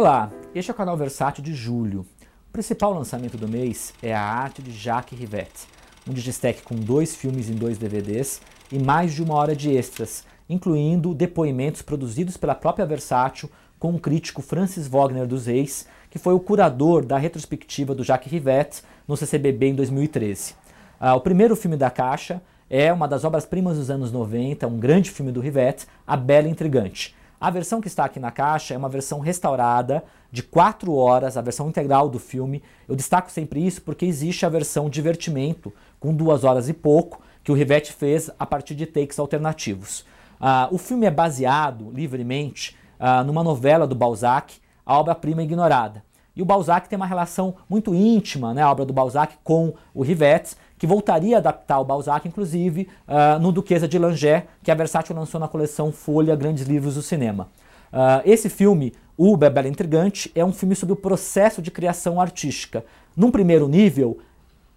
Olá, este é o canal Versátil de julho. O principal lançamento do mês é a arte de Jacques Rivette, um destaque com dois filmes em dois DVDs e mais de uma hora de extras, incluindo depoimentos produzidos pela própria Versátil com o crítico Francis Wagner dos Reis, que foi o curador da retrospectiva do Jacques Rivette no CCBB em 2013. Ah, o primeiro filme da caixa é uma das obras-primas dos anos 90, um grande filme do Rivette, A Bela Intrigante. A versão que está aqui na caixa é uma versão restaurada de 4 horas, a versão integral do filme. Eu destaco sempre isso porque existe a versão divertimento, com 2 horas e pouco, que o Rivette fez a partir de takes alternativos. Uh, o filme é baseado livremente uh, numa novela do Balzac, A Obra-Prima Ignorada. E o Balzac tem uma relação muito íntima, né, a obra do Balzac, com o Rivette, que voltaria a adaptar o Balzac, inclusive, uh, no Duquesa de Langeais, que a Versátil lançou na coleção Folha Grandes Livros do Cinema. Uh, esse filme, O Bebel Intrigante, é um filme sobre o processo de criação artística. Num primeiro nível,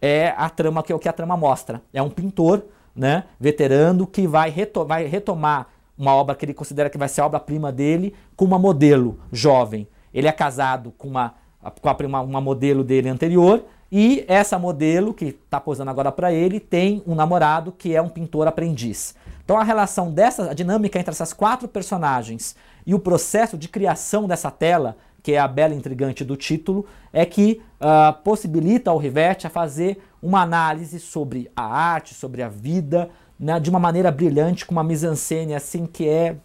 é a trama que é o que a trama mostra. É um pintor, né, veterano, que vai, reto vai retomar uma obra que ele considera que vai ser a obra-prima dele com uma modelo jovem. Ele é casado com uma, com uma, uma modelo dele anterior e essa modelo, que está posando agora para ele, tem um namorado que é um pintor aprendiz. Então a relação dessa, a dinâmica entre essas quatro personagens e o processo de criação dessa tela, que é a bela intrigante do título, é que uh, possibilita ao Rivette a fazer uma análise sobre a arte, sobre a vida, né, de uma maneira brilhante, com uma mise-en-scène assim que é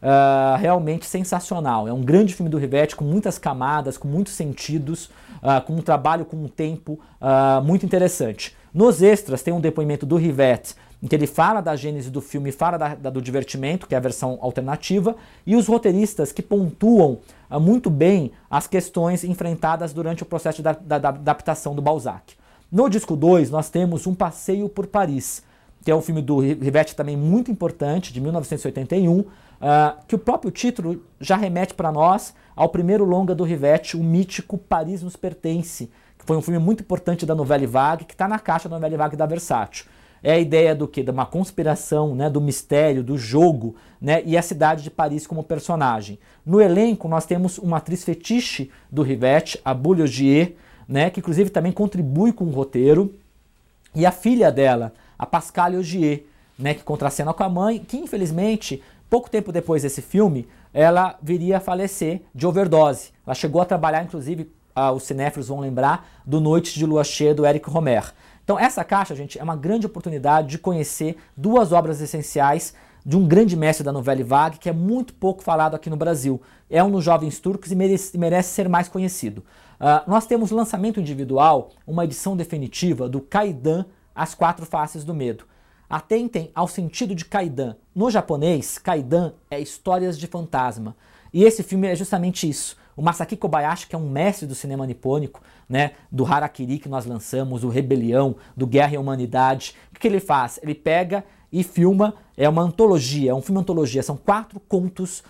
uh, realmente sensacional. É um grande filme do Rivette com muitas camadas, com muitos sentidos, uh, com um trabalho com um tempo uh, muito interessante. Nos extras tem um depoimento do Rivette em que ele fala da gênese do filme, fala da, da, do divertimento, que é a versão alternativa, e os roteiristas que pontuam uh, muito bem as questões enfrentadas durante o processo da, da adaptação do Balzac. No disco 2, nós temos Um Passeio por Paris, que é um filme do Rivette também muito importante, de 1981, Uh, que o próprio título já remete para nós ao primeiro longa do Rivette, o mítico Paris nos Pertence, que foi um filme muito importante da novela Vague, que está na caixa da novela Vague da Versátil. É a ideia do que? De uma conspiração, né, do mistério, do jogo, né, e a cidade de Paris como personagem. No elenco nós temos uma atriz fetiche do Rivette, a Ogier, né, que inclusive também contribui com o roteiro, e a filha dela, a Pascal Ogier, né, que contracena com a mãe, que infelizmente Pouco tempo depois desse filme, ela viria a falecer de overdose. Ela chegou a trabalhar, inclusive, ah, os cinéfilos vão lembrar, do Noites de Lua Cheia do Eric Romer. Então essa caixa, gente, é uma grande oportunidade de conhecer duas obras essenciais de um grande mestre da novela vague que é muito pouco falado aqui no Brasil. É um dos jovens turcos e merece, merece ser mais conhecido. Uh, nós temos lançamento individual, uma edição definitiva do Kaidan, As Quatro Faces do Medo. Atentem ao sentido de Kaidan. No japonês, Kaidan é histórias de fantasma. E esse filme é justamente isso. O Masaki Kobayashi, que é um mestre do cinema nipônico, né, do Harakiri que nós lançamos, do Rebelião, do Guerra e Humanidade, o que ele faz? Ele pega e filma, é uma antologia, é um filme antologia, são quatro contos,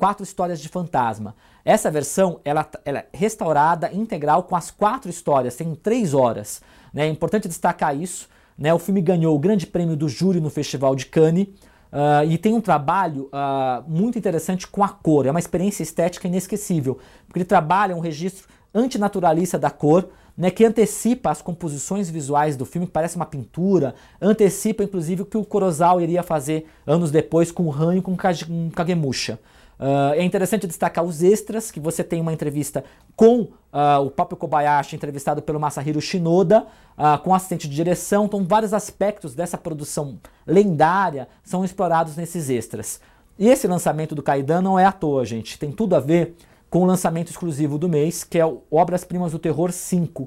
quatro histórias de fantasma. Essa versão, ela, ela é restaurada, integral, com as quatro histórias, tem três horas. Né? É importante destacar isso, né? O filme ganhou o grande prêmio do júri no Festival de Cannes uh, e tem um trabalho uh, muito interessante com a cor. É uma experiência estética inesquecível, porque ele trabalha um registro antinaturalista da cor, né, que antecipa as composições visuais do filme, que parece uma pintura, antecipa inclusive o que o Kurosawa iria fazer anos depois com o Han e com o Kagemusha. Uh, é interessante destacar os extras, que você tem uma entrevista com uh, o próprio Kobayashi, entrevistado pelo Masahiro Shinoda, uh, com assistente de direção. Então, vários aspectos dessa produção lendária são explorados nesses extras. E esse lançamento do Kaidan não é à toa, gente. Tem tudo a ver com o lançamento exclusivo do mês, que é o Obras Primas do Terror 5,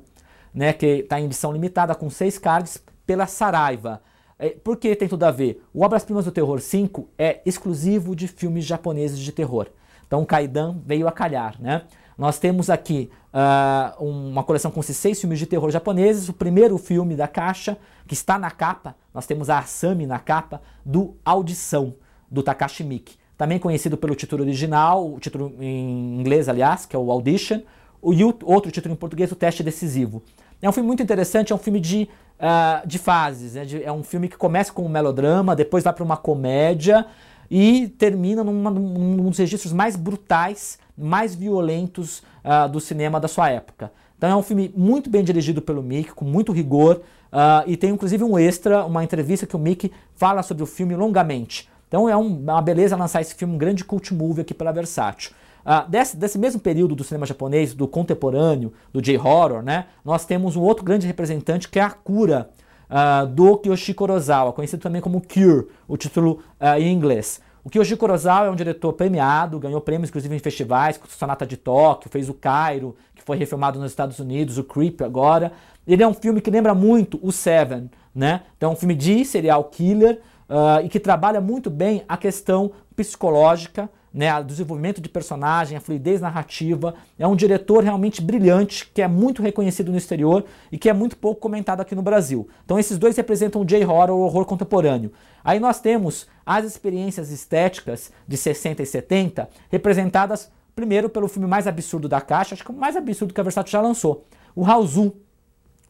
né, que está em edição limitada com seis cards pela Saraiva. É, por que tem tudo a ver? O Obras Primas do Terror 5 é exclusivo de filmes japoneses de terror. Então o Kaidan veio a calhar, né? Nós temos aqui uh, uma coleção com seis filmes de terror japoneses. O primeiro filme da caixa, que está na capa, nós temos a Asami na capa, do Audição, do Takashi Miike. Também conhecido pelo título original, o título em inglês, aliás, que é o Audition, e o outro título em português, o Teste Decisivo. É um filme muito interessante, é um filme de uh, de fases. Né? De, é um filme que começa com um melodrama, depois vai para uma comédia e termina numa, num, num dos registros mais brutais mais violentos uh, do cinema da sua época. Então é um filme muito bem dirigido pelo Mick, com muito rigor, uh, e tem inclusive um extra, uma entrevista que o Mick fala sobre o filme longamente. Então é um, uma beleza lançar esse filme, um grande cult movie aqui pela Versátil. Uh, desse, desse, mesmo período do cinema japonês, do contemporâneo, do J-horror, né, nós temos um outro grande representante que é a Kura, uh, do Kiyoshi Kurosawa, conhecido também como Cure, o título uh, em inglês. O Kiyoshi Kurosawa é um diretor premiado, ganhou prêmios inclusive em festivais, como Sonata de Tóquio, fez o Cairo, que foi refilmado nos Estados Unidos, o Creep agora. Ele é um filme que lembra muito o Seven, né? Então é um filme de serial killer uh, e que trabalha muito bem a questão psicológica, né, o desenvolvimento de personagem, a fluidez narrativa. É um diretor realmente brilhante, que é muito reconhecido no exterior e que é muito pouco comentado aqui no Brasil. Então esses dois representam o J-horror, o horror contemporâneo. Aí nós temos as experiências estéticas de 60 e 70, representadas primeiro pelo filme mais absurdo da caixa, acho que o mais absurdo que a Versace já lançou, o House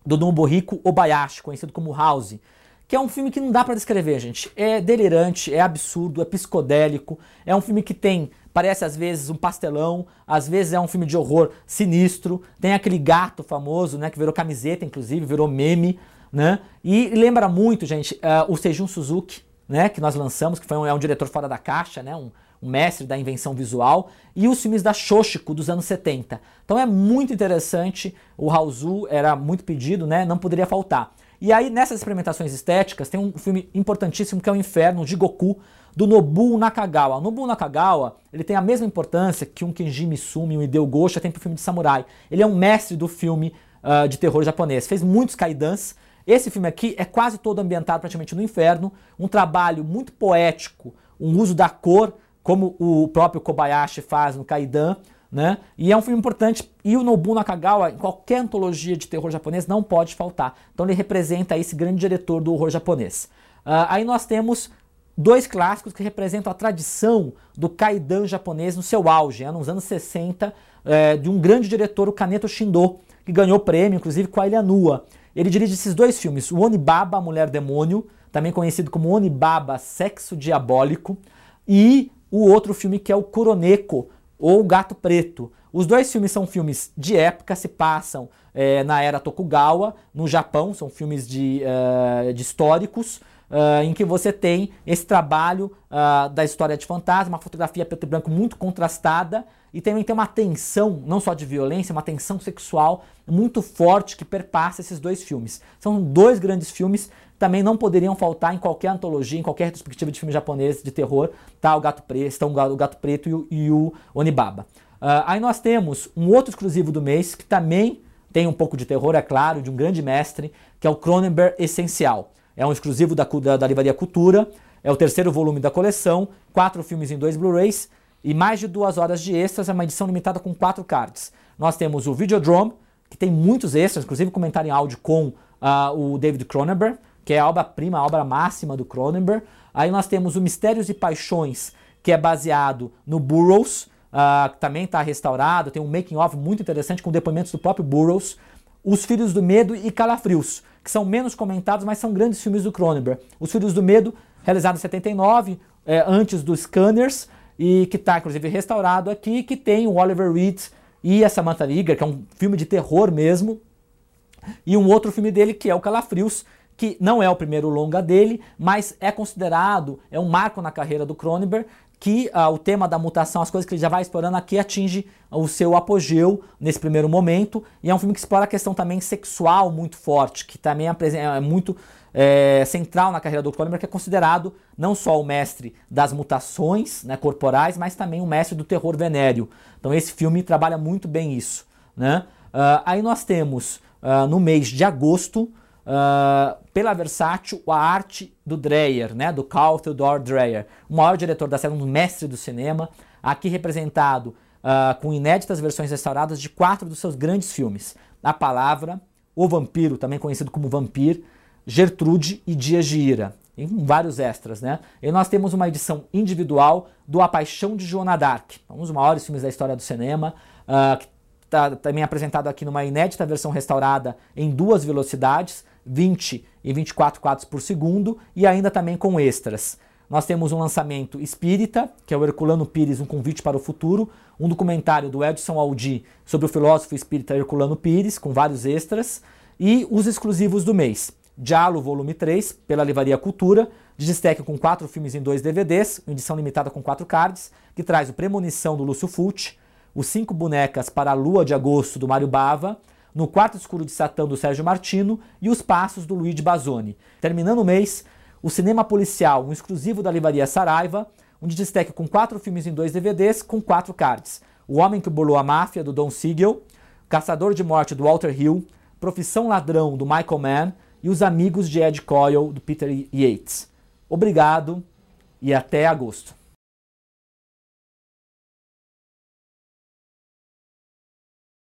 do Nobuhiko Obayashi, conhecido como House que é um filme que não dá para descrever, gente. É delirante, é absurdo, é psicodélico, é um filme que tem, parece às vezes um pastelão, às vezes é um filme de horror sinistro, tem aquele gato famoso, né, que virou camiseta, inclusive, virou meme, né, e lembra muito, gente, uh, o Seijun Suzuki, né, que nós lançamos, que foi um, é um diretor fora da caixa, né, um, um mestre da invenção visual, e os filmes da Shoshiko dos anos 70. Então é muito interessante, o Raozu era muito pedido, né, não poderia faltar. E aí, nessas experimentações estéticas, tem um filme importantíssimo que é o Inferno de Goku, do Nobuo Nakagawa. O Nobuo Nakagawa ele tem a mesma importância que um Kenji Misumi, um Hideo Gosha tem para o filme de samurai. Ele é um mestre do filme uh, de terror japonês. Fez muitos kaidans. Esse filme aqui é quase todo ambientado praticamente no inferno. Um trabalho muito poético, um uso da cor, como o próprio Kobayashi faz no Kaidan. Né? E é um filme importante. E o Nobuo Nakagawa, em qualquer antologia de terror japonês, não pode faltar. Então ele representa esse grande diretor do horror japonês. Uh, aí nós temos dois clássicos que representam a tradição do kaidan japonês no seu auge, né? nos anos 60, é, de um grande diretor, o Kaneto Shindo, que ganhou prêmio, inclusive, com a Ilha Nua. Ele dirige esses dois filmes, o Onibaba, Mulher Demônio, também conhecido como Onibaba, Sexo Diabólico, e o outro filme que é o Kuroneko, ou Gato Preto. Os dois filmes são filmes de época, se passam é, na era Tokugawa, no Japão, são filmes de, uh, de históricos, uh, em que você tem esse trabalho uh, da história de fantasma, uma fotografia preto e branco muito contrastada, e também tem uma tensão, não só de violência, uma tensão sexual muito forte que perpassa esses dois filmes. São dois grandes filmes também não poderiam faltar em qualquer antologia, em qualquer retrospectiva de filme japonês de terror, tá? O Gato Preto, estão o Gato Preto e o, e o Onibaba. Uh, aí nós temos um outro exclusivo do mês que também tem um pouco de terror, é claro, de um grande mestre, que é o Cronenberg Essencial. É um exclusivo da, da, da Livraria Cultura, é o terceiro volume da coleção, quatro filmes em dois Blu-rays e mais de duas horas de extras, é uma edição limitada com quatro cards. Nós temos o Videodrome, que tem muitos extras, inclusive comentário em áudio com uh, o David Cronenberg, que é a obra-prima, a obra máxima do Cronenberg. Aí nós temos o Mistérios e Paixões, que é baseado no Burroughs, uh, que também está restaurado, tem um making-of muito interessante com depoimentos do próprio Burroughs. Os Filhos do Medo e Calafrios, que são menos comentados, mas são grandes filmes do Cronenberg. Os Filhos do Medo, realizado em 79, é, antes dos Scanners, e que está inclusive restaurado aqui, que tem o Oliver Reed e a Samantha Eager, que é um filme de terror mesmo, e um outro filme dele que é o Calafrios, que não é o primeiro longa dele, mas é considerado, é um marco na carreira do Cronenberg, que uh, o tema da mutação, as coisas que ele já vai explorando aqui, atinge o seu apogeu nesse primeiro momento, e é um filme que explora a questão também sexual muito forte, que também é, muito é, central na carreira do Cronenberg, que é considerado não só o mestre das mutações né, corporais, mas também o mestre do terror venéreo. Então esse filme trabalha muito bem isso. Né? Uh, aí nós temos, uh, no mês de agosto, uh, pela Versátil a arte do Dreyer, né, do Carl Theodor Dreyer, o maior diretor da série, um mestre do cinema, aqui representado uh, com inéditas versões restauradas de quatro dos seus grandes filmes: A Palavra, O Vampiro, também conhecido como Vampir, Gertrude e Dias de Ira, em vários extras, né? E nós temos uma edição individual do A Paixão de Joana Dark, um dos maiores filmes da história do cinema, uh, que está também apresentado aqui numa inédita versão restaurada em duas velocidades, 20 e 24 quadros por segundo e ainda também com extras. nós temos um lançamento espírita, que é o Herculano Pires, Um Convite para o Futuro, um documentário do Edson Aldi sobre o filósofo espírita Herculano Pires, com vários extras, e os exclusivos do mês. Dialo, volume 3, pela Livraria Cultura, destaque com quatro filmes em dois DVDs, edição limitada com quatro cards, que traz o Premonição do Lúcio Fulci, os Cinco Bonecas para a Lua de Agosto do Mário Bava, No Quarto Escuro de Satã do Sérgio Martino e Os Passos do Luigi Bazoni. Terminando o mês, o Cinema Policial, um exclusivo da Livraria Saraiva, um de destaque com quatro filmes em dois DVDs com quatro cards. O Homem que Bolou a Máfia, do Don Siegel, Caçador de Morte, do Walter Hill, Profissão Ladrão, do Michael Mann e Os Amigos de Ed Coyle, do Peter Yates. Obrigado e até agosto.